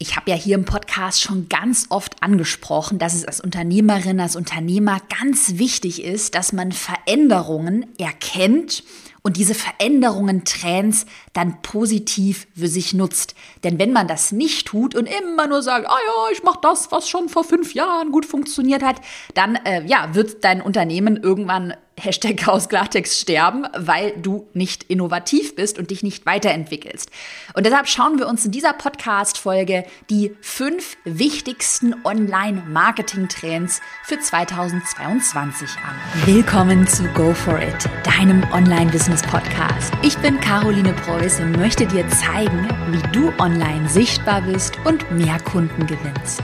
Ich habe ja hier im Podcast schon ganz oft angesprochen, dass es als Unternehmerin, als Unternehmer ganz wichtig ist, dass man Veränderungen erkennt und diese Veränderungen, Trends dann positiv für sich nutzt. Denn wenn man das nicht tut und immer nur sagt, ah ja, ich mache das, was schon vor fünf Jahren gut funktioniert hat, dann äh, ja, wird dein Unternehmen irgendwann Hashtag aus Klartext sterben, weil du nicht innovativ bist und dich nicht weiterentwickelst. Und deshalb schauen wir uns in dieser Podcast-Folge die fünf wichtigsten Online-Marketing-Trends für 2022 an. Willkommen zu Go For It, deinem Online-Business-Podcast. Ich bin Caroline Preuß und möchte dir zeigen, wie du online sichtbar bist und mehr Kunden gewinnst.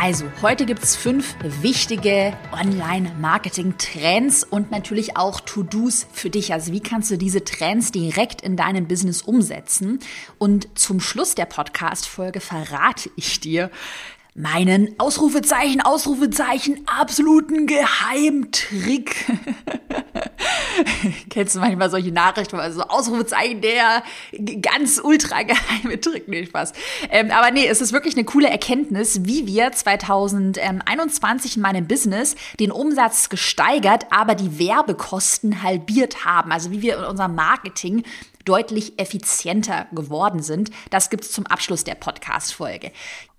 Also, heute gibt es fünf wichtige Online-Marketing-Trends und natürlich auch To-Dos für dich. Also, wie kannst du diese Trends direkt in deinem Business umsetzen? Und zum Schluss der Podcast-Folge verrate ich dir, meinen Ausrufezeichen, Ausrufezeichen, absoluten Geheimtrick. Kennst du manchmal solche Nachrichten, also Ausrufezeichen, der ganz ultra geheime Trick, nee, Spaß. Ähm, aber nee, es ist wirklich eine coole Erkenntnis, wie wir 2021 in meinem Business den Umsatz gesteigert, aber die Werbekosten halbiert haben. Also wie wir in unserem Marketing deutlich effizienter geworden sind. Das gibt's zum Abschluss der Podcast-Folge.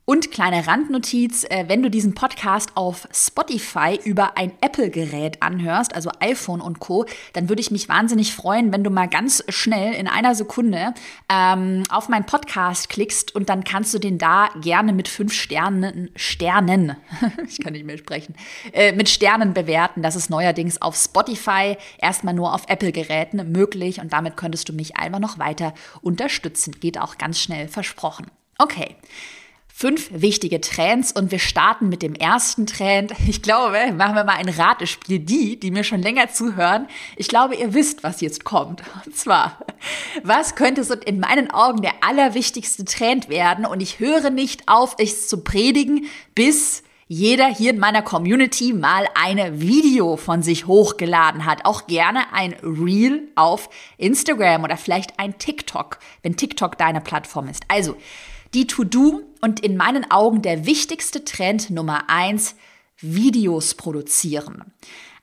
Und kleine Randnotiz, äh, wenn du diesen Podcast auf Spotify über ein Apple-Gerät anhörst, also iPhone und Co., dann würde ich mich wahnsinnig freuen, wenn du mal ganz schnell in einer Sekunde ähm, auf meinen Podcast klickst und dann kannst du den da gerne mit fünf Sternen, Sternen, ich kann nicht mehr sprechen, äh, mit Sternen bewerten. Das ist neuerdings auf Spotify erstmal nur auf Apple-Geräten möglich und damit könntest du mich einfach noch weiter unterstützen. Geht auch ganz schnell versprochen. Okay fünf wichtige Trends und wir starten mit dem ersten Trend. Ich glaube, machen wir mal ein Ratespiel. Die, die mir schon länger zuhören, ich glaube, ihr wisst, was jetzt kommt. Und zwar, was könnte so in meinen Augen der allerwichtigste Trend werden? Und ich höre nicht auf, es zu predigen, bis jeder hier in meiner Community mal eine Video von sich hochgeladen hat. Auch gerne ein Reel auf Instagram oder vielleicht ein TikTok, wenn TikTok deine Plattform ist. Also, die To-Do und in meinen Augen der wichtigste Trend Nummer eins, Videos produzieren.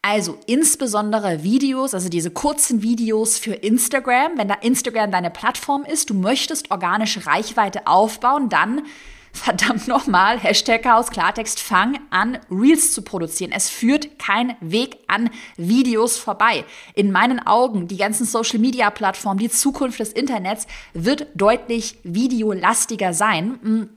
Also insbesondere Videos, also diese kurzen Videos für Instagram. Wenn da Instagram deine Plattform ist, du möchtest organische Reichweite aufbauen, dann verdammt nochmal, Hashtag Chaos Klartext, fang an, Reels zu produzieren. Es führt kein Weg an Videos vorbei. In meinen Augen, die ganzen Social Media Plattformen, die Zukunft des Internets wird deutlich videolastiger sein.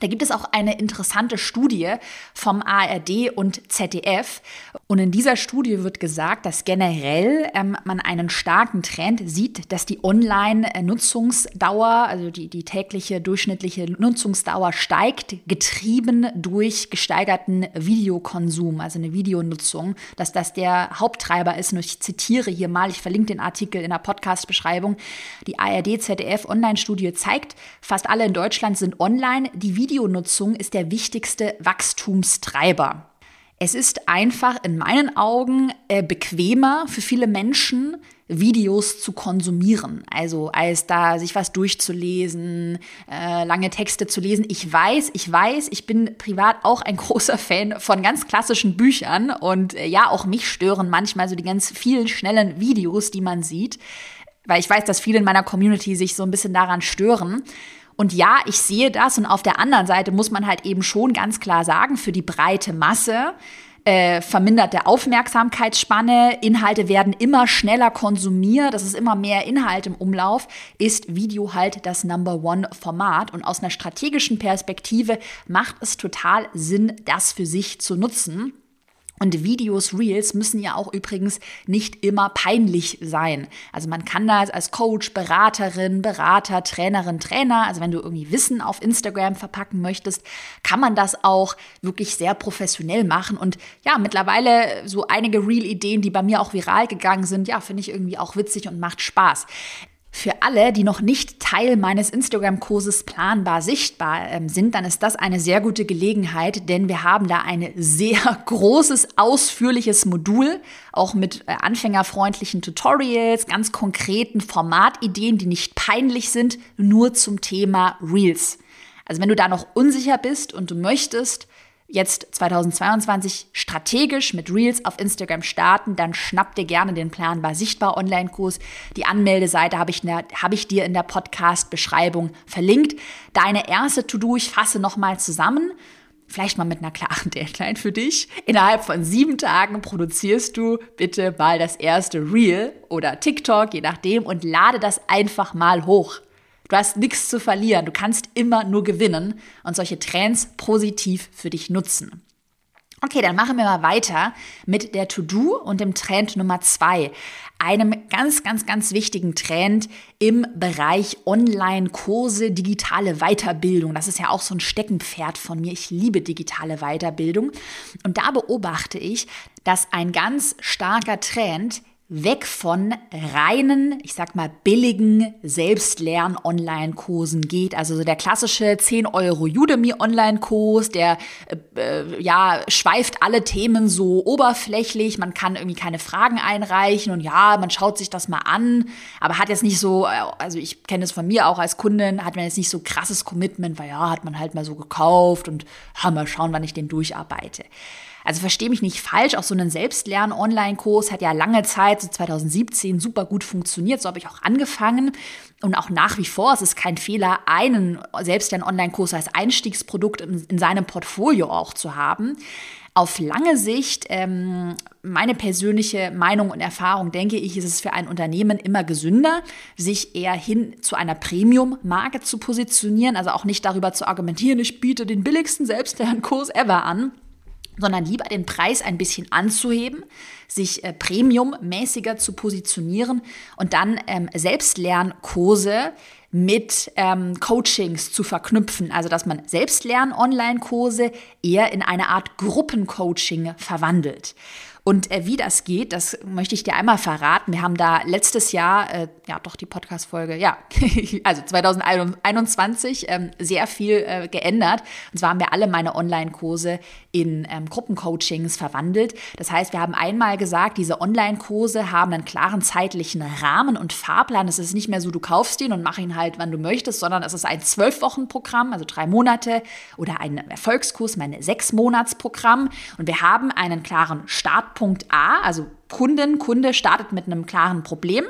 Da gibt es auch eine interessante Studie vom ARD und ZDF. Und in dieser Studie wird gesagt, dass generell ähm, man einen starken Trend sieht, dass die Online-Nutzungsdauer, also die, die tägliche durchschnittliche Nutzungsdauer steigt, getrieben durch gesteigerten Videokonsum, also eine Videonutzung, dass das der Haupttreiber ist. Und ich zitiere hier mal, ich verlinke den Artikel in der Podcast-Beschreibung. Die ARD-ZDF-Online-Studie zeigt, fast alle in Deutschland sind online. Die Videonutzung ist der wichtigste Wachstumstreiber. Es ist einfach in meinen Augen äh, bequemer für viele Menschen, Videos zu konsumieren. Also als da sich was durchzulesen, äh, lange Texte zu lesen. Ich weiß, ich weiß, ich bin privat auch ein großer Fan von ganz klassischen Büchern und äh, ja, auch mich stören manchmal so die ganz vielen schnellen Videos, die man sieht, weil ich weiß, dass viele in meiner Community sich so ein bisschen daran stören. Und ja, ich sehe das und auf der anderen Seite muss man halt eben schon ganz klar sagen, für die breite Masse äh, verminderte Aufmerksamkeitsspanne, Inhalte werden immer schneller konsumiert, das ist immer mehr Inhalt im Umlauf, ist Video halt das Number One Format. Und aus einer strategischen Perspektive macht es total Sinn, das für sich zu nutzen. Und Videos, Reels müssen ja auch übrigens nicht immer peinlich sein. Also man kann das als Coach, Beraterin, Berater, Trainerin, Trainer, also wenn du irgendwie Wissen auf Instagram verpacken möchtest, kann man das auch wirklich sehr professionell machen. Und ja, mittlerweile so einige Reel-Ideen, die bei mir auch viral gegangen sind, ja, finde ich irgendwie auch witzig und macht Spaß. Für alle, die noch nicht Teil meines Instagram-Kurses Planbar Sichtbar ähm, sind, dann ist das eine sehr gute Gelegenheit, denn wir haben da ein sehr großes, ausführliches Modul, auch mit äh, anfängerfreundlichen Tutorials, ganz konkreten Formatideen, die nicht peinlich sind, nur zum Thema Reels. Also wenn du da noch unsicher bist und du möchtest jetzt 2022 strategisch mit Reels auf Instagram starten, dann schnapp dir gerne den Planbar Sichtbar Online-Kurs. Die Anmeldeseite habe ich, hab ich dir in der Podcast-Beschreibung verlinkt. Deine erste To-Do, ich fasse nochmal zusammen. Vielleicht mal mit einer klaren Deadline für dich. Innerhalb von sieben Tagen produzierst du bitte mal das erste Reel oder TikTok, je nachdem, und lade das einfach mal hoch. Du hast nichts zu verlieren. Du kannst immer nur gewinnen und solche Trends positiv für dich nutzen. Okay, dann machen wir mal weiter mit der To-Do und dem Trend Nummer zwei. Einem ganz, ganz, ganz wichtigen Trend im Bereich Online-Kurse, digitale Weiterbildung. Das ist ja auch so ein Steckenpferd von mir. Ich liebe digitale Weiterbildung. Und da beobachte ich, dass ein ganz starker Trend weg von reinen, ich sag mal, billigen Selbstlern-Online-Kursen geht. Also so der klassische 10 Euro Udemy-Online-Kurs, der äh, äh, ja schweift alle Themen so oberflächlich. Man kann irgendwie keine Fragen einreichen und ja, man schaut sich das mal an, aber hat jetzt nicht so, äh, also ich kenne es von mir auch als Kundin, hat man jetzt nicht so krasses Commitment, weil ja, hat man halt mal so gekauft und ha, mal schauen, wann ich den durcharbeite. Also verstehe mich nicht falsch, auch so ein Selbstlern-Online-Kurs hat ja lange Zeit, so 2017, super gut funktioniert. So habe ich auch angefangen. Und auch nach wie vor, es ist kein Fehler, einen Selbstlern-Online-Kurs als Einstiegsprodukt in, in seinem Portfolio auch zu haben auf lange Sicht, ähm, meine persönliche Meinung und Erfahrung, denke ich, ist es für ein Unternehmen immer gesünder, sich eher hin zu einer Premium-Marke zu positionieren, also auch nicht darüber zu argumentieren, ich biete den billigsten Selbstlernkurs ever an, sondern lieber den Preis ein bisschen anzuheben, sich äh, premiummäßiger zu positionieren und dann ähm, Selbstlernkurse mit ähm, Coachings zu verknüpfen. Also dass man Selbstlern-Online-Kurse eher in eine Art Gruppencoaching verwandelt. Und äh, wie das geht, das möchte ich dir einmal verraten. Wir haben da letztes Jahr, äh, ja doch die Podcast-Folge, ja, also 2021 ähm, sehr viel äh, geändert. Und zwar haben wir alle meine Online-Kurse in ähm, Gruppencoachings verwandelt. Das heißt, wir haben einmal gesagt, diese Online-Kurse haben einen klaren zeitlichen Rahmen und Fahrplan. Es ist nicht mehr so, du kaufst ihn und mach ihn halt, wann du möchtest, sondern es ist ein Zwölf-Wochen-Programm, also drei Monate oder ein Erfolgskurs, mein Sechs-Monats-Programm. Und wir haben einen klaren Start Startpunkt A, also Kunden, Kunde startet mit einem klaren Problem.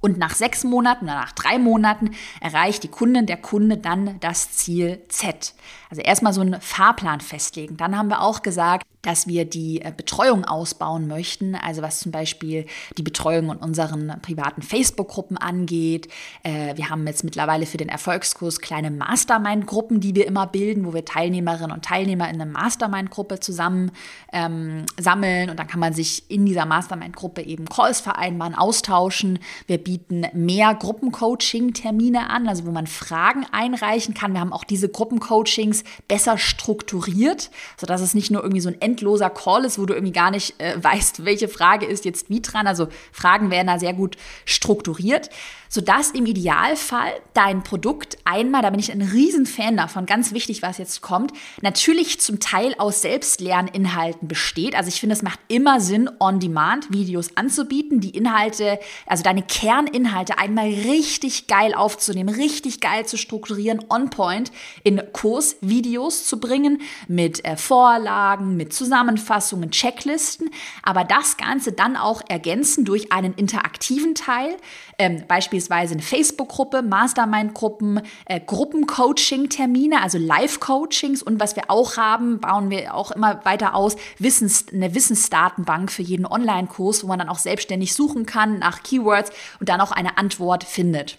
Und nach sechs Monaten oder nach drei Monaten erreicht die Kundin, der Kunde dann das Ziel Z. Also erstmal so einen Fahrplan festlegen. Dann haben wir auch gesagt, dass wir die äh, Betreuung ausbauen möchten, also was zum Beispiel die Betreuung in unseren privaten Facebook-Gruppen angeht. Äh, wir haben jetzt mittlerweile für den Erfolgskurs kleine Mastermind-Gruppen, die wir immer bilden, wo wir Teilnehmerinnen und Teilnehmer in einer Mastermind-Gruppe zusammen ähm, sammeln und dann kann man sich in dieser Mastermind-Gruppe eben Calls vereinbaren, austauschen. Wir bieten mehr Gruppencoaching-Termine an, also wo man Fragen einreichen kann. Wir haben auch diese Gruppencoachings besser strukturiert, sodass es nicht nur irgendwie so ein endloser Call ist, wo du irgendwie gar nicht äh, weißt, welche Frage ist jetzt wie dran. Also Fragen werden da sehr gut strukturiert, sodass im Idealfall dein Produkt einmal, da bin ich ein Riesenfan davon, ganz wichtig, was jetzt kommt, natürlich zum Teil aus Selbstlerninhalten besteht. Also ich finde, es macht immer Sinn, On-Demand-Videos anzubieten, die Inhalte, also deine Kerninhalte einmal richtig geil aufzunehmen, richtig geil zu strukturieren, on-point in Kursvideos zu bringen, mit äh, Vorlagen, mit Zusammenfassungen, Checklisten, aber das Ganze dann auch ergänzen durch einen interaktiven Teil, ähm, beispielsweise eine Facebook-Gruppe, Mastermind-Gruppen, äh, Gruppencoaching-Termine, also Live-Coachings und was wir auch haben, bauen wir auch immer weiter aus, Wissens, eine Wissensdatenbank für jeden Online-Kurs, wo man dann auch selbstständig suchen kann nach Keywords und dann auch eine Antwort findet.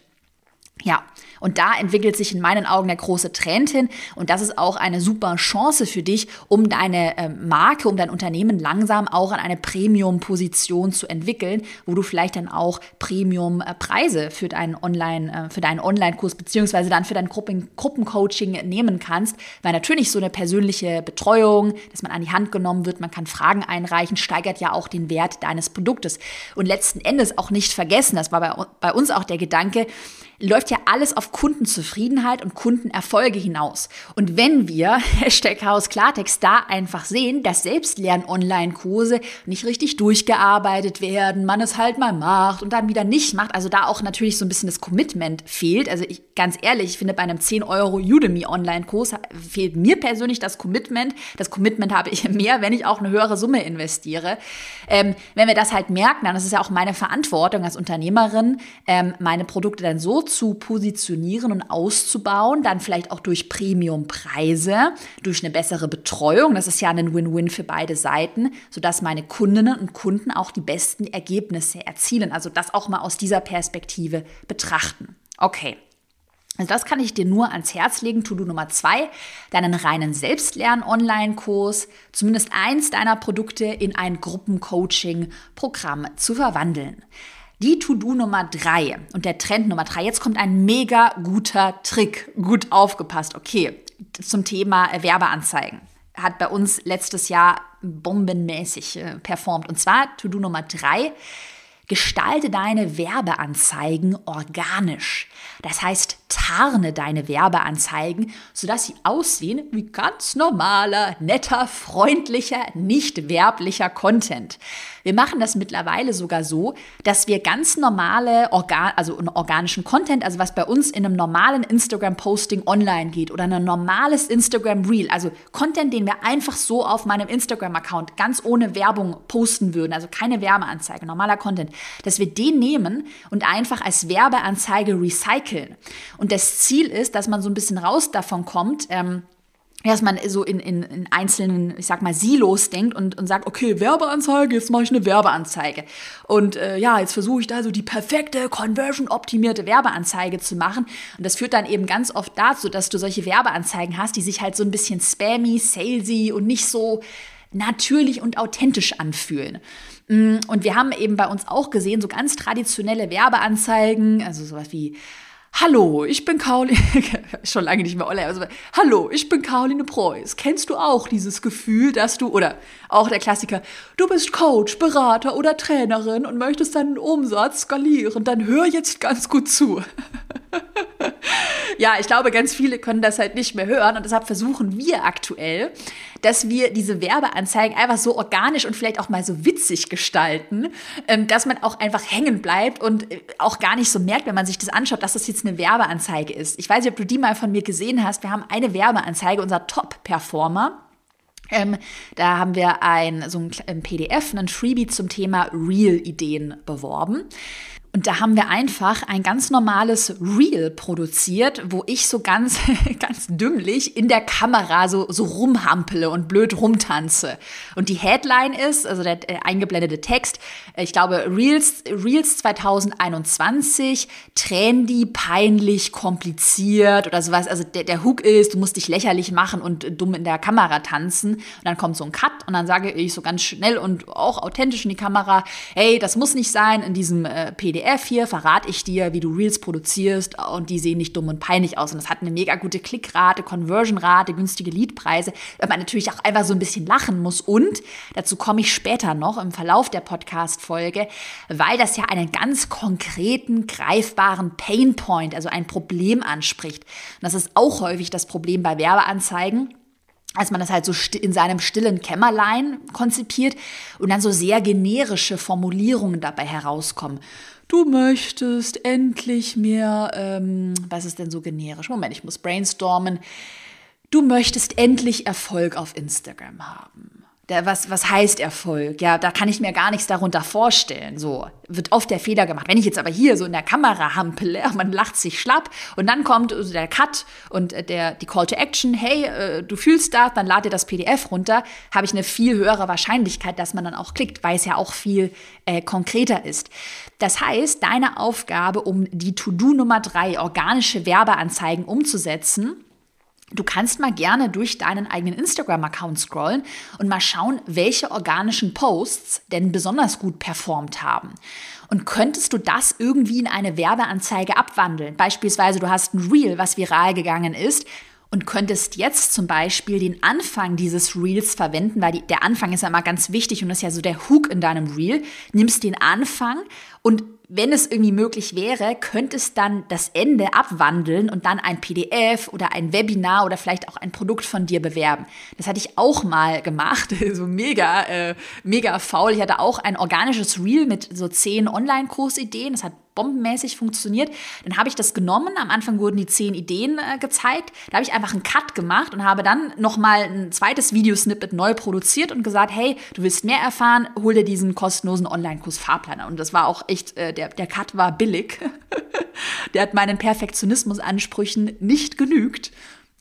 Ja, und da entwickelt sich in meinen Augen der große Trend hin. Und das ist auch eine super Chance für dich, um deine äh, Marke, um dein Unternehmen langsam auch an eine Premium-Position zu entwickeln, wo du vielleicht dann auch Premium-Preise für deinen Online, äh, für deinen Online-Kurs beziehungsweise dann für dein Gruppen Gruppencoaching nehmen kannst. Weil natürlich so eine persönliche Betreuung, dass man an die Hand genommen wird, man kann Fragen einreichen, steigert ja auch den Wert deines Produktes. Und letzten Endes auch nicht vergessen, das war bei, bei uns auch der Gedanke, läuft ja alles auf Kundenzufriedenheit und Kundenerfolge hinaus. Und wenn wir, Hashtag Chaos Klartext, da einfach sehen, dass Selbstlern-Online-Kurse nicht richtig durchgearbeitet werden, man es halt mal macht und dann wieder nicht macht, also da auch natürlich so ein bisschen das Commitment fehlt. Also ich, ganz ehrlich, ich finde bei einem 10 Euro Udemy Online-Kurs fehlt mir persönlich das Commitment. Das Commitment habe ich mehr, wenn ich auch eine höhere Summe investiere. Ähm, wenn wir das halt merken, dann ist es ja auch meine Verantwortung als Unternehmerin, ähm, meine Produkte dann so zu positionieren und auszubauen, dann vielleicht auch durch Premiumpreise, durch eine bessere Betreuung. Das ist ja ein Win-Win für beide Seiten, sodass meine Kundinnen und Kunden auch die besten Ergebnisse erzielen. Also das auch mal aus dieser Perspektive betrachten. Okay. Also das kann ich dir nur ans Herz legen. To-Do Nummer zwei, deinen reinen Selbstlern-Online-Kurs, zumindest eins deiner Produkte in ein Gruppencoaching-Programm zu verwandeln. Die To-Do Nummer drei und der Trend Nummer drei. Jetzt kommt ein mega guter Trick. Gut aufgepasst. Okay, zum Thema Werbeanzeigen. Hat bei uns letztes Jahr bombenmäßig äh, performt. Und zwar To-Do Nummer drei. Gestalte deine Werbeanzeigen organisch. Das heißt, tarne deine Werbeanzeigen, sodass sie aussehen wie ganz normaler, netter, freundlicher, nicht werblicher Content. Wir machen das mittlerweile sogar so, dass wir ganz normale, Organ also organischen Content, also was bei uns in einem normalen Instagram-Posting online geht oder ein normales Instagram-Reel, also Content, den wir einfach so auf meinem Instagram-Account ganz ohne Werbung posten würden, also keine Werbeanzeige, normaler Content, dass wir den nehmen und einfach als Werbeanzeige recyceln. Und das Ziel ist, dass man so ein bisschen raus davon kommt, ähm, dass man so in, in, in einzelnen, ich sag mal, Silos denkt und, und sagt, okay, Werbeanzeige, jetzt mache ich eine Werbeanzeige. Und äh, ja, jetzt versuche ich da so die perfekte, conversion-optimierte Werbeanzeige zu machen. Und das führt dann eben ganz oft dazu, dass du solche Werbeanzeigen hast, die sich halt so ein bisschen spammy, salesy und nicht so natürlich und authentisch anfühlen. Mm, und wir haben eben bei uns auch gesehen, so ganz traditionelle Werbeanzeigen, also sowas wie Hallo, ich bin Caroline, schon lange nicht mehr Olle, also, hallo, ich bin Caroline Preuß. Kennst du auch dieses Gefühl, dass du, oder auch der Klassiker, du bist Coach, Berater oder Trainerin und möchtest deinen Umsatz skalieren, dann hör jetzt ganz gut zu. ja, ich glaube, ganz viele können das halt nicht mehr hören und deshalb versuchen wir aktuell, dass wir diese Werbeanzeigen einfach so organisch und vielleicht auch mal so witzig gestalten, ähm, dass man auch einfach hängen bleibt und äh, auch gar nicht so merkt, wenn man sich das anschaut, dass das jetzt eine Werbeanzeige ist. Ich weiß nicht, ob du die mal von mir gesehen hast. Wir haben eine Werbeanzeige, unser Top-Performer. Ähm, da haben wir ein, so ein, ein PDF, ein Freebie zum Thema Real-Ideen beworben. Und da haben wir einfach ein ganz normales Reel produziert, wo ich so ganz, ganz dümmlich in der Kamera so, so rumhampele und blöd rumtanze. Und die Headline ist, also der, der eingeblendete Text, ich glaube, Reels, Reels 2021, trendy, peinlich, kompliziert oder sowas. Also der, der Hook ist, du musst dich lächerlich machen und dumm in der Kamera tanzen. Und dann kommt so ein Cut und dann sage ich so ganz schnell und auch authentisch in die Kamera, hey, das muss nicht sein in diesem äh, PDF PDF hier verrate ich dir, wie du Reels produzierst und die sehen nicht dumm und peinlich aus. Und das hat eine mega gute Klickrate, Conversion-Rate, günstige Leadpreise, weil man natürlich auch einfach so ein bisschen lachen muss. Und dazu komme ich später noch im Verlauf der Podcast-Folge, weil das ja einen ganz konkreten, greifbaren Painpoint, also ein Problem anspricht. Und das ist auch häufig das Problem bei Werbeanzeigen als man das halt so in seinem stillen Kämmerlein konzipiert und dann so sehr generische Formulierungen dabei herauskommen du möchtest endlich mehr, ähm, was ist denn so generisch? Moment, ich muss brainstormen. Du möchtest endlich Erfolg auf Instagram haben. Der, was, was heißt Erfolg? Ja, da kann ich mir gar nichts darunter vorstellen. So wird oft der Fehler gemacht. Wenn ich jetzt aber hier so in der Kamera hampele, man lacht sich schlapp und dann kommt der Cut und der, die Call to Action, hey, äh, du fühlst das, dann lad dir das PDF runter, habe ich eine viel höhere Wahrscheinlichkeit, dass man dann auch klickt, weil es ja auch viel äh, konkreter ist. Das heißt, deine Aufgabe, um die To-Do Nummer drei, organische Werbeanzeigen umzusetzen, Du kannst mal gerne durch deinen eigenen Instagram-Account scrollen und mal schauen, welche organischen Posts denn besonders gut performt haben. Und könntest du das irgendwie in eine Werbeanzeige abwandeln? Beispielsweise, du hast ein Reel, was viral gegangen ist und könntest jetzt zum Beispiel den Anfang dieses Reels verwenden, weil die, der Anfang ist ja immer ganz wichtig und ist ja so der Hook in deinem Reel. Nimmst den Anfang und wenn es irgendwie möglich wäre, könntest dann das Ende abwandeln und dann ein PDF oder ein Webinar oder vielleicht auch ein Produkt von dir bewerben. Das hatte ich auch mal gemacht, so mega, äh, mega faul. Ich hatte auch ein organisches Reel mit so zehn Online-Kursideen. Das hat bombenmäßig funktioniert. Dann habe ich das genommen. Am Anfang wurden die zehn Ideen äh, gezeigt. Da habe ich einfach einen Cut gemacht und habe dann nochmal ein zweites Videosnippet neu produziert und gesagt, hey, du willst mehr erfahren, hol dir diesen kostenlosen Online-Kurs Fahrplaner. Und das war auch echt, äh, der, der Cut war billig. der hat meinen Perfektionismusansprüchen nicht genügt.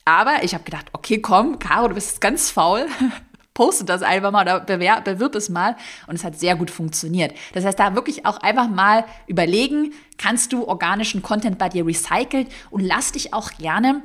Aber ich habe gedacht, okay, komm, Caro, du bist ganz faul poste das einfach mal oder bewerb, bewirb es mal. Und es hat sehr gut funktioniert. Das heißt, da wirklich auch einfach mal überlegen, kannst du organischen Content bei dir recyceln und lass dich auch gerne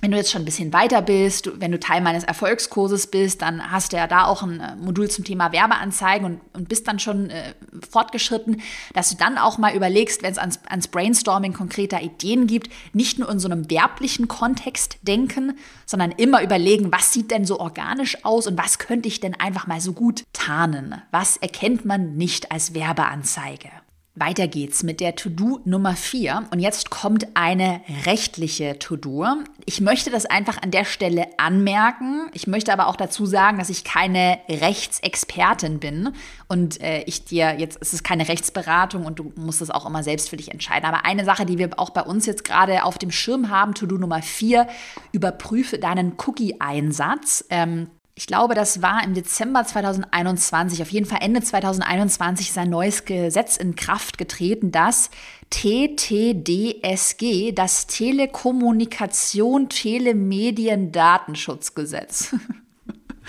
wenn du jetzt schon ein bisschen weiter bist, wenn du Teil meines Erfolgskurses bist, dann hast du ja da auch ein äh, Modul zum Thema Werbeanzeigen und, und bist dann schon äh, fortgeschritten, dass du dann auch mal überlegst, wenn es ans, ans Brainstorming konkreter Ideen gibt, nicht nur in so einem werblichen Kontext denken, sondern immer überlegen, was sieht denn so organisch aus und was könnte ich denn einfach mal so gut tarnen? Was erkennt man nicht als Werbeanzeige? Weiter geht's mit der To-Do Nummer 4 und jetzt kommt eine rechtliche To-Do. Ich möchte das einfach an der Stelle anmerken. Ich möchte aber auch dazu sagen, dass ich keine Rechtsexpertin bin und äh, ich dir jetzt, es ist keine Rechtsberatung und du musst das auch immer selbst für dich entscheiden. Aber eine Sache, die wir auch bei uns jetzt gerade auf dem Schirm haben, To-Do Nummer 4, überprüfe deinen Cookie-Einsatz. Ähm, ich glaube, das war im Dezember 2021, auf jeden Fall Ende 2021 ist ein neues Gesetz in Kraft getreten, das TTDSG, das Telekommunikation Telemedien Datenschutzgesetz.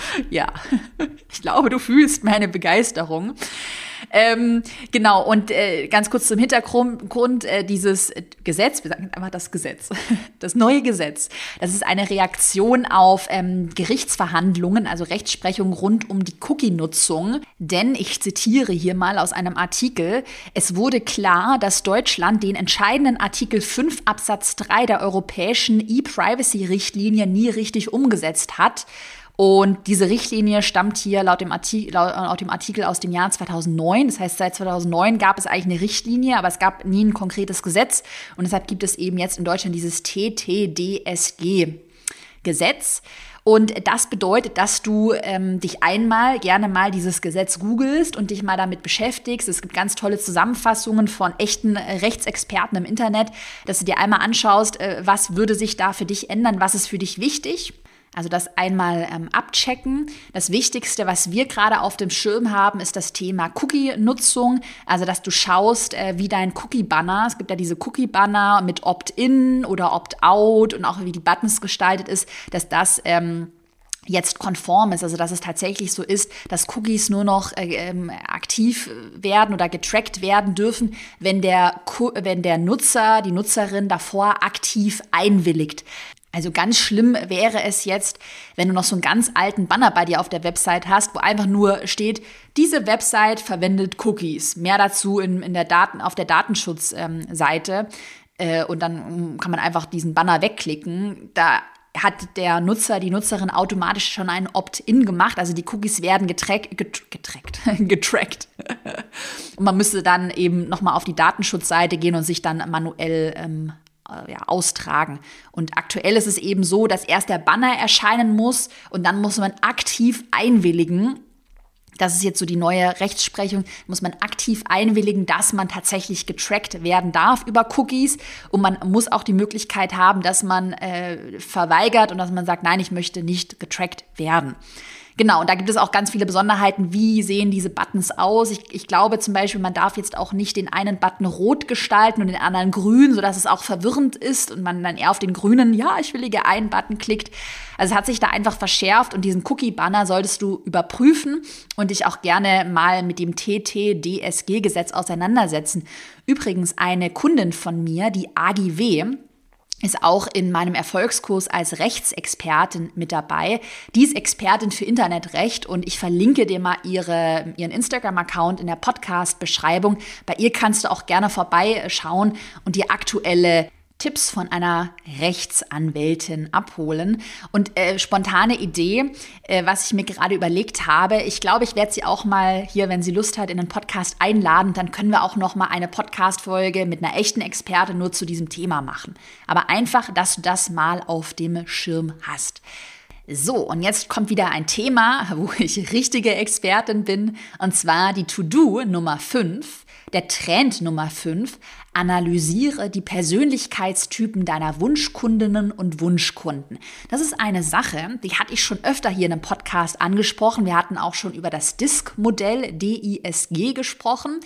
ja, ich glaube, du fühlst meine Begeisterung. Ähm, genau, und äh, ganz kurz zum Hintergrund, äh, dieses Gesetz, wir sagen einfach das Gesetz, das neue Gesetz, das ist eine Reaktion auf ähm, Gerichtsverhandlungen, also Rechtsprechung rund um die Cookie-Nutzung. Denn ich zitiere hier mal aus einem Artikel, es wurde klar, dass Deutschland den entscheidenden Artikel 5 Absatz 3 der europäischen E-Privacy-Richtlinie nie richtig umgesetzt hat. Und diese Richtlinie stammt hier laut dem, Artikel, laut dem Artikel aus dem Jahr 2009. Das heißt, seit 2009 gab es eigentlich eine Richtlinie, aber es gab nie ein konkretes Gesetz. Und deshalb gibt es eben jetzt in Deutschland dieses TTDSG-Gesetz. Und das bedeutet, dass du ähm, dich einmal gerne mal dieses Gesetz googelst und dich mal damit beschäftigst. Es gibt ganz tolle Zusammenfassungen von echten Rechtsexperten im Internet, dass du dir einmal anschaust, äh, was würde sich da für dich ändern, was ist für dich wichtig. Also das einmal ähm, abchecken. Das Wichtigste, was wir gerade auf dem Schirm haben, ist das Thema Cookie-Nutzung. Also dass du schaust, äh, wie dein Cookie-Banner, es gibt ja diese Cookie-Banner mit Opt-in oder Opt-out und auch wie die Buttons gestaltet ist, dass das ähm, jetzt konform ist, also dass es tatsächlich so ist, dass Cookies nur noch äh, ähm, aktiv werden oder getrackt werden dürfen, wenn der, wenn der Nutzer, die Nutzerin davor aktiv einwilligt. Also ganz schlimm wäre es jetzt, wenn du noch so einen ganz alten Banner bei dir auf der Website hast, wo einfach nur steht, diese Website verwendet Cookies. Mehr dazu in, in der Daten, auf der Datenschutzseite. Ähm, äh, und dann kann man einfach diesen Banner wegklicken. Da hat der Nutzer, die Nutzerin automatisch schon ein Opt-in gemacht. Also die Cookies werden getrackt, getrackt, getrackt. Und man müsste dann eben nochmal auf die Datenschutzseite gehen und sich dann manuell ähm, äh, ja, austragen. Und aktuell ist es eben so, dass erst der Banner erscheinen muss und dann muss man aktiv einwilligen. Das ist jetzt so die neue Rechtsprechung, muss man aktiv einwilligen, dass man tatsächlich getrackt werden darf über Cookies. Und man muss auch die Möglichkeit haben, dass man äh, verweigert und dass man sagt, nein, ich möchte nicht getrackt werden. Genau, und da gibt es auch ganz viele Besonderheiten. Wie sehen diese Buttons aus? Ich, ich glaube zum Beispiel, man darf jetzt auch nicht den einen Button rot gestalten und den anderen grün, sodass es auch verwirrend ist und man dann eher auf den grünen, ja, ich willige einen Button klickt. Also es hat sich da einfach verschärft und diesen Cookie-Banner solltest du überprüfen und dich auch gerne mal mit dem TTDSG-Gesetz auseinandersetzen. Übrigens eine Kundin von mir, die AGW, ist auch in meinem Erfolgskurs als Rechtsexpertin mit dabei. Die ist Expertin für Internetrecht und ich verlinke dir mal ihre, ihren Instagram-Account in der Podcast-Beschreibung. Bei ihr kannst du auch gerne vorbeischauen und die aktuelle Tipps von einer Rechtsanwältin abholen. Und äh, spontane Idee, äh, was ich mir gerade überlegt habe, ich glaube, ich werde sie auch mal hier, wenn sie Lust hat, in den Podcast einladen. Dann können wir auch noch mal eine Podcast-Folge mit einer echten Experte nur zu diesem Thema machen. Aber einfach, dass du das mal auf dem Schirm hast. So, und jetzt kommt wieder ein Thema, wo ich richtige Expertin bin, und zwar die To-Do Nummer 5. Der Trend Nummer 5, analysiere die Persönlichkeitstypen deiner Wunschkundinnen und Wunschkunden. Das ist eine Sache, die hatte ich schon öfter hier in einem Podcast angesprochen. Wir hatten auch schon über das DISC-Modell, DISG, gesprochen.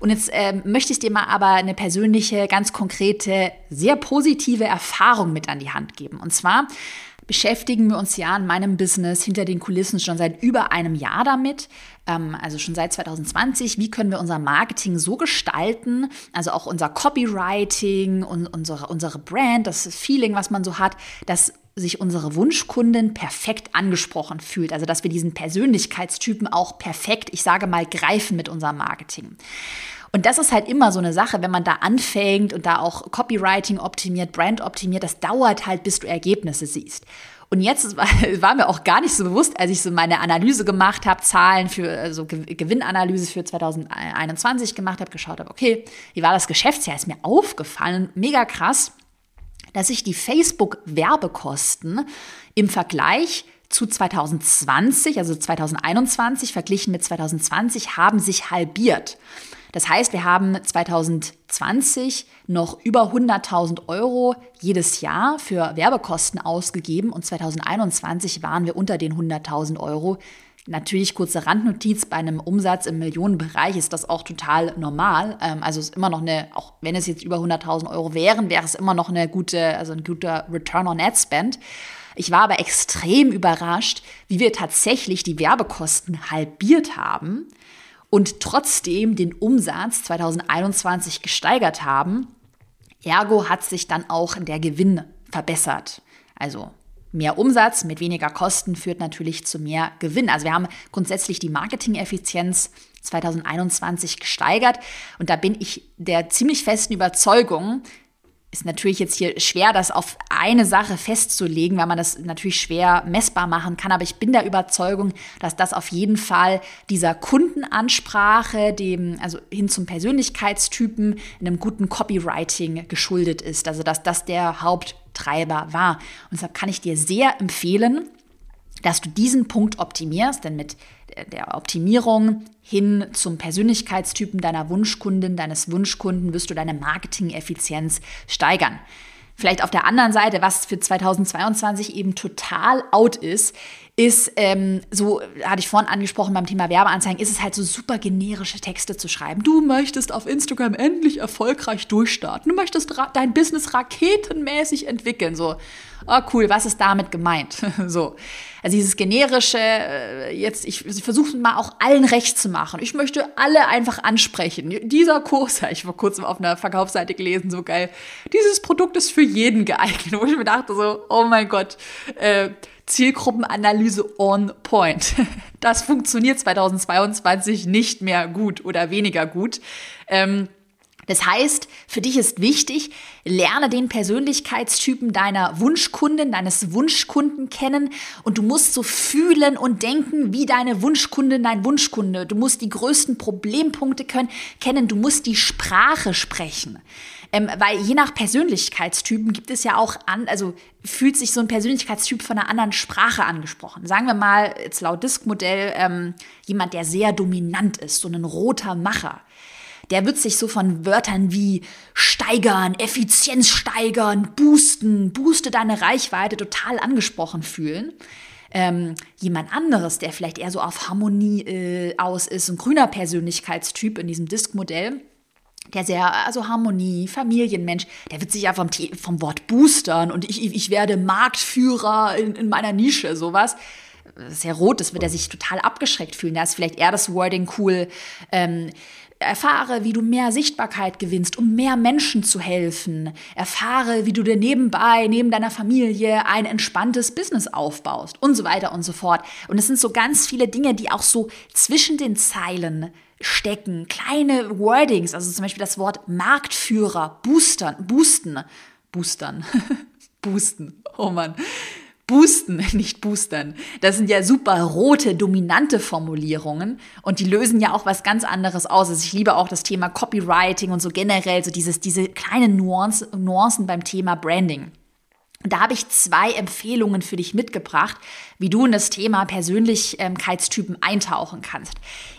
Und jetzt äh, möchte ich dir mal aber eine persönliche, ganz konkrete, sehr positive Erfahrung mit an die Hand geben. Und zwar beschäftigen wir uns ja in meinem Business hinter den Kulissen schon seit über einem Jahr damit, ähm, also schon seit 2020, wie können wir unser Marketing so gestalten, also auch unser Copywriting und unsere, unsere Brand, das Feeling, was man so hat, dass sich unsere Wunschkundin perfekt angesprochen fühlt. Also dass wir diesen Persönlichkeitstypen auch perfekt, ich sage mal, greifen mit unserem Marketing. Und das ist halt immer so eine Sache, wenn man da anfängt und da auch Copywriting optimiert, Brand optimiert, das dauert halt, bis du Ergebnisse siehst. Und jetzt war, mir auch gar nicht so bewusst, als ich so meine Analyse gemacht habe, Zahlen für also Gewinnanalyse für 2021 gemacht habe, geschaut habe, okay, wie war das Geschäftsjahr? Ist mir aufgefallen, mega krass, dass sich die Facebook-Werbekosten im Vergleich zu 2020, also 2021 verglichen mit 2020, haben sich halbiert. Das heißt, wir haben 2020 noch über 100.000 Euro jedes Jahr für Werbekosten ausgegeben und 2021 waren wir unter den 100.000 Euro. Natürlich kurze Randnotiz, bei einem Umsatz im Millionenbereich ist das auch total normal. Ähm, also ist immer noch eine, auch wenn es jetzt über 100.000 Euro wären, wäre es immer noch eine gute, also ein guter Return on Ad Spend. Ich war aber extrem überrascht, wie wir tatsächlich die Werbekosten halbiert haben und trotzdem den Umsatz 2021 gesteigert haben. Ergo hat sich dann auch der Gewinn verbessert. Also mehr Umsatz mit weniger Kosten führt natürlich zu mehr Gewinn. Also wir haben grundsätzlich die Marketing-Effizienz 2021 gesteigert und da bin ich der ziemlich festen Überzeugung, ist natürlich jetzt hier schwer, das auf eine Sache festzulegen, weil man das natürlich schwer messbar machen kann. Aber ich bin der Überzeugung, dass das auf jeden Fall dieser Kundenansprache, dem, also hin zum Persönlichkeitstypen, in einem guten Copywriting geschuldet ist. Also dass das der Haupttreiber war. Und deshalb kann ich dir sehr empfehlen, dass du diesen Punkt optimierst, denn mit der Optimierung hin zum Persönlichkeitstypen deiner Wunschkundin, deines Wunschkunden wirst du deine Marketing-Effizienz steigern. Vielleicht auf der anderen Seite, was für 2022 eben total out ist, ist, ähm, so hatte ich vorhin angesprochen beim Thema Werbeanzeigen, ist es halt so super generische Texte zu schreiben. Du möchtest auf Instagram endlich erfolgreich durchstarten. Du möchtest dein Business raketenmäßig entwickeln. So, oh cool, was ist damit gemeint? so. Also dieses generische, äh, jetzt, ich, ich versuche mal auch allen recht zu machen. Ich möchte alle einfach ansprechen. Dieser Kurs, ich vor kurzem auf einer Verkaufsseite gelesen, so geil. Dieses Produkt ist für jeden geeignet. Wo ich mir dachte so, oh mein Gott, äh, Zielgruppenanalyse on point. Das funktioniert 2022 nicht mehr gut oder weniger gut. Ähm, das heißt, für dich ist wichtig, lerne den Persönlichkeitstypen deiner Wunschkundin, deines Wunschkunden kennen und du musst so fühlen und denken wie deine Wunschkundin, dein Wunschkunde. Du musst die größten Problempunkte können, kennen, du musst die Sprache sprechen. Ähm, weil je nach Persönlichkeitstypen gibt es ja auch an, also fühlt sich so ein Persönlichkeitstyp von einer anderen Sprache angesprochen. Sagen wir mal, jetzt laut Disk-Modell, ähm, jemand, der sehr dominant ist, so ein roter Macher der wird sich so von Wörtern wie steigern, Effizienz steigern, boosten, booste deine Reichweite total angesprochen fühlen. ähm, jemand anderes, der vielleicht eher so auf Harmonie äh, aus ist, ein grüner Persönlichkeitstyp in diesem Disk-Modell, der sehr, also Harmonie, Familienmensch, der wird sich ja vom, vom Wort boostern und ich, ich werde Marktführer in, in meiner Nische, sowas. Sehr rot, das wird er sich total abgeschreckt fühlen. Da ist vielleicht eher das Wording cool. Ähm, Erfahre, wie du mehr Sichtbarkeit gewinnst, um mehr Menschen zu helfen. Erfahre, wie du dir nebenbei, neben deiner Familie ein entspanntes Business aufbaust und so weiter und so fort. Und es sind so ganz viele Dinge, die auch so zwischen den Zeilen stecken. Kleine Wordings, also zum Beispiel das Wort Marktführer, boostern, boosten, boostern, boosten. Oh Mann boosten, nicht boostern. Das sind ja super rote, dominante Formulierungen und die lösen ja auch was ganz anderes aus. Also ich liebe auch das Thema Copywriting und so generell, so dieses, diese kleinen Nuancen, Nuancen beim Thema Branding. Da habe ich zwei Empfehlungen für dich mitgebracht, wie du in das Thema Persönlichkeitstypen eintauchen kannst.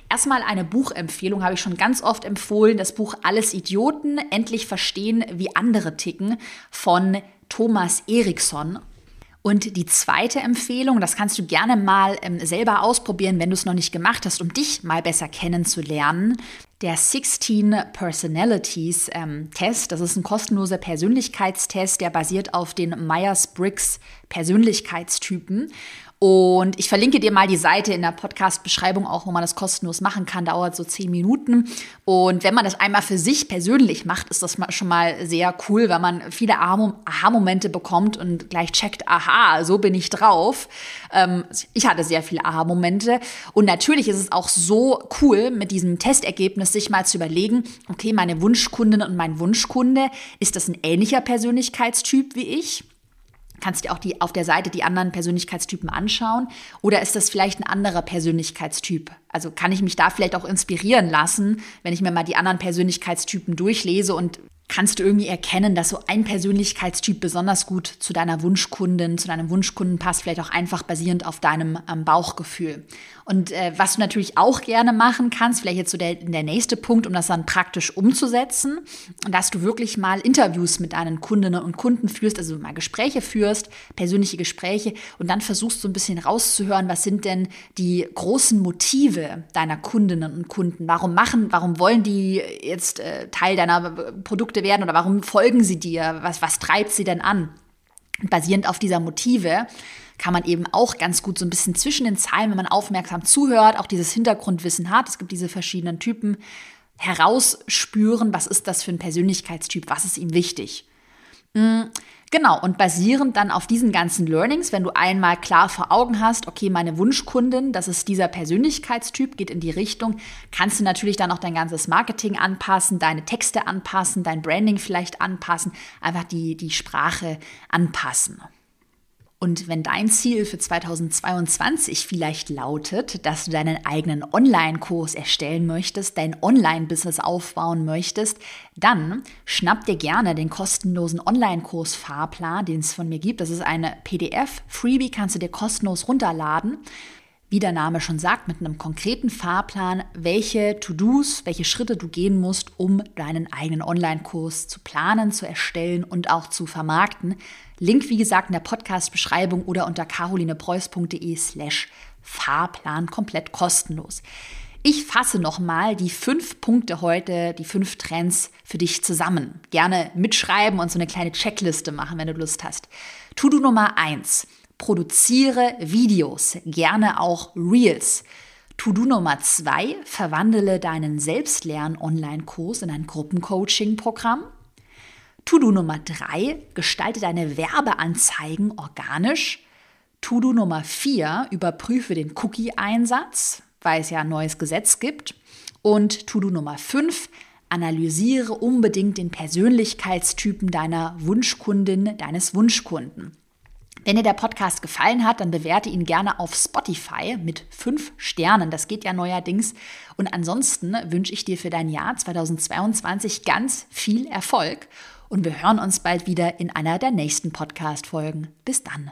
Erstmal eine Buchempfehlung habe ich schon ganz oft empfohlen, das Buch Alles Idioten, endlich verstehen, wie andere ticken von Thomas Eriksson. Und die zweite Empfehlung, das kannst du gerne mal ähm, selber ausprobieren, wenn du es noch nicht gemacht hast, um dich mal besser kennenzulernen. Der 16 Personalities ähm, Test, das ist ein kostenloser Persönlichkeitstest, der basiert auf den Myers-Briggs Persönlichkeitstypen. Und ich verlinke dir mal die Seite in der Podcast-Beschreibung auch, wo man das kostenlos machen kann. Dauert so zehn Minuten. Und wenn man das einmal für sich persönlich macht, ist das schon mal sehr cool, weil man viele Aha-Momente bekommt und gleich checkt, aha, so bin ich drauf. Ähm, ich hatte sehr viele Aha-Momente. Und natürlich ist es auch so cool, mit diesem Testergebnis sich mal zu überlegen, okay, meine Wunschkundin und mein Wunschkunde, ist das ein ähnlicher Persönlichkeitstyp wie ich? Kannst dir auch die, auf der Seite die anderen Persönlichkeitstypen anschauen? Oder ist das vielleicht ein anderer Persönlichkeitstyp? Also kann ich mich da vielleicht auch inspirieren lassen, wenn ich mir mal die anderen Persönlichkeitstypen durchlese und kannst du irgendwie erkennen, dass so ein Persönlichkeitstyp besonders gut zu deiner Wunschkundin, zu deinem Wunschkunden passt, vielleicht auch einfach basierend auf deinem ähm, Bauchgefühl. Und äh, was du natürlich auch gerne machen kannst, vielleicht jetzt so der, der nächste Punkt, um das dann praktisch umzusetzen, dass du wirklich mal Interviews mit deinen Kundinnen und Kunden führst, also mal Gespräche führst, persönliche Gespräche und dann versuchst so ein bisschen rauszuhören, was sind denn die großen Motive deiner Kundinnen und Kunden? Warum machen, warum wollen die jetzt äh, Teil deiner Produkte werden oder warum folgen sie dir? Was, was treibt sie denn an? Basierend auf dieser Motive kann man eben auch ganz gut so ein bisschen zwischen den Zeilen, wenn man aufmerksam zuhört, auch dieses Hintergrundwissen hat. Es gibt diese verschiedenen Typen, herausspüren, was ist das für ein Persönlichkeitstyp, was ist ihm wichtig. Mhm. Genau, und basierend dann auf diesen ganzen Learnings, wenn du einmal klar vor Augen hast, okay, meine Wunschkundin, das ist dieser Persönlichkeitstyp, geht in die Richtung, kannst du natürlich dann auch dein ganzes Marketing anpassen, deine Texte anpassen, dein Branding vielleicht anpassen, einfach die, die Sprache anpassen. Und wenn dein Ziel für 2022 vielleicht lautet, dass du deinen eigenen Online-Kurs erstellen möchtest, dein Online-Business aufbauen möchtest, dann schnapp dir gerne den kostenlosen Online-Kurs Fahrplan, den es von mir gibt. Das ist eine PDF, Freebie, kannst du dir kostenlos runterladen. Wie der Name schon sagt, mit einem konkreten Fahrplan, welche To-Dos, welche Schritte du gehen musst, um deinen eigenen Online-Kurs zu planen, zu erstellen und auch zu vermarkten. Link, wie gesagt, in der Podcast-Beschreibung oder unter carolinepreuß.de slash Fahrplan komplett kostenlos. Ich fasse nochmal die fünf Punkte heute, die fünf Trends für dich zusammen. Gerne mitschreiben und so eine kleine Checkliste machen, wenn du Lust hast. To-Do Nummer eins: Produziere Videos, gerne auch Reels. To-Do Nummer zwei: Verwandle deinen Selbstlern-Online-Kurs in ein Gruppencoaching-Programm. To-Do Nummer drei, gestalte deine Werbeanzeigen organisch. To-Do Nummer vier, überprüfe den Cookie-Einsatz, weil es ja ein neues Gesetz gibt. Und To-Do Nummer fünf, analysiere unbedingt den Persönlichkeitstypen deiner Wunschkundin, deines Wunschkunden. Wenn dir der Podcast gefallen hat, dann bewerte ihn gerne auf Spotify mit fünf Sternen. Das geht ja neuerdings. Und ansonsten wünsche ich dir für dein Jahr 2022 ganz viel Erfolg und wir hören uns bald wieder in einer der nächsten Podcast-Folgen. Bis dann.